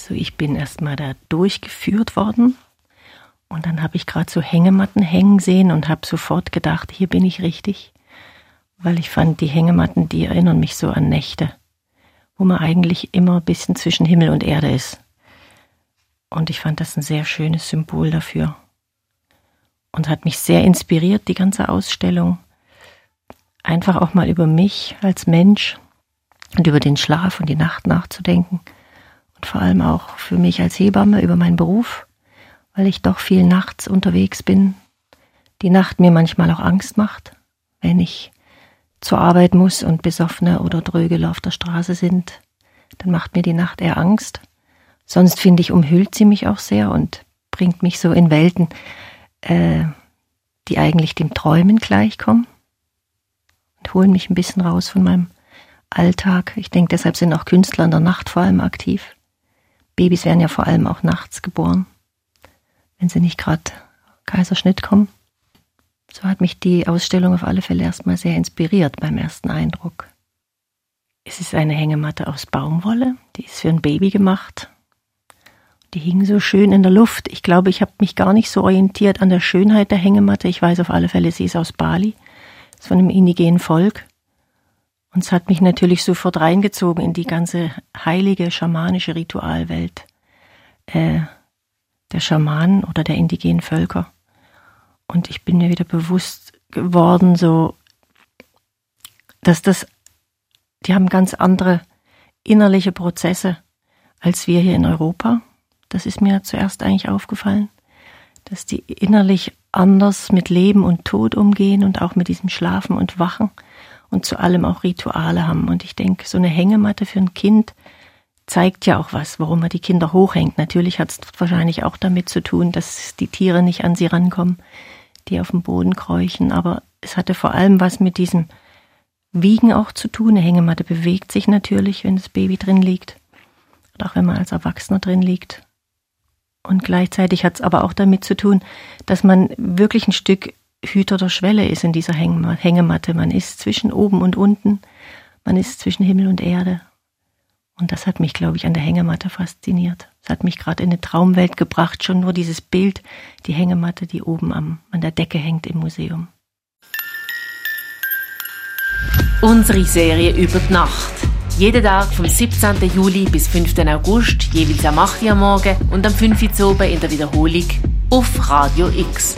Also ich bin erstmal da durchgeführt worden und dann habe ich gerade so Hängematten hängen sehen und habe sofort gedacht, hier bin ich richtig, weil ich fand, die Hängematten, die erinnern mich so an Nächte, wo man eigentlich immer ein bisschen zwischen Himmel und Erde ist. Und ich fand das ein sehr schönes Symbol dafür. Und hat mich sehr inspiriert, die ganze Ausstellung. Einfach auch mal über mich als Mensch und über den Schlaf und die Nacht nachzudenken. Und vor allem auch für mich als Hebamme über meinen Beruf weil ich doch viel nachts unterwegs bin, die Nacht mir manchmal auch Angst macht, wenn ich zur Arbeit muss und Besoffene oder Drögel auf der Straße sind, dann macht mir die Nacht eher Angst. Sonst finde ich, umhüllt sie mich auch sehr und bringt mich so in Welten, äh, die eigentlich dem Träumen gleichkommen und holen mich ein bisschen raus von meinem Alltag. Ich denke, deshalb sind auch Künstler in der Nacht vor allem aktiv. Babys werden ja vor allem auch nachts geboren wenn sie nicht gerade Kaiserschnitt kommen. So hat mich die Ausstellung auf alle Fälle erstmal sehr inspiriert beim ersten Eindruck. Es ist eine Hängematte aus Baumwolle, die ist für ein Baby gemacht. Die hing so schön in der Luft. Ich glaube, ich habe mich gar nicht so orientiert an der Schönheit der Hängematte. Ich weiß auf alle Fälle, sie ist aus Bali, ist von einem indigenen Volk. Und es hat mich natürlich sofort reingezogen in die ganze heilige schamanische Ritualwelt. Äh, der Schamanen oder der indigenen Völker. Und ich bin mir wieder bewusst geworden, so, dass das, die haben ganz andere innerliche Prozesse als wir hier in Europa. Das ist mir zuerst eigentlich aufgefallen, dass die innerlich anders mit Leben und Tod umgehen und auch mit diesem Schlafen und Wachen und zu allem auch Rituale haben. Und ich denke, so eine Hängematte für ein Kind zeigt ja auch was, warum man die Kinder hochhängt. Natürlich hat es wahrscheinlich auch damit zu tun, dass die Tiere nicht an sie rankommen, die auf dem Boden kräuchen. Aber es hatte vor allem was mit diesem Wiegen auch zu tun. Eine Hängematte bewegt sich natürlich, wenn das Baby drin liegt. Und auch wenn man als Erwachsener drin liegt. Und gleichzeitig hat es aber auch damit zu tun, dass man wirklich ein Stück Hüter der Schwelle ist in dieser Hängematte. Man ist zwischen oben und unten. Man ist zwischen Himmel und Erde. Und das hat mich, glaube ich, an der Hängematte fasziniert. Es hat mich gerade in eine Traumwelt gebracht, schon nur dieses Bild, die Hängematte, die oben am, an der Decke hängt im Museum. Unsere Serie über die Nacht. Jeden Tag vom 17. Juli bis 5. August, jeweils am 8. Uhr morgen und am 5. Uhr in der Wiederholung auf Radio X.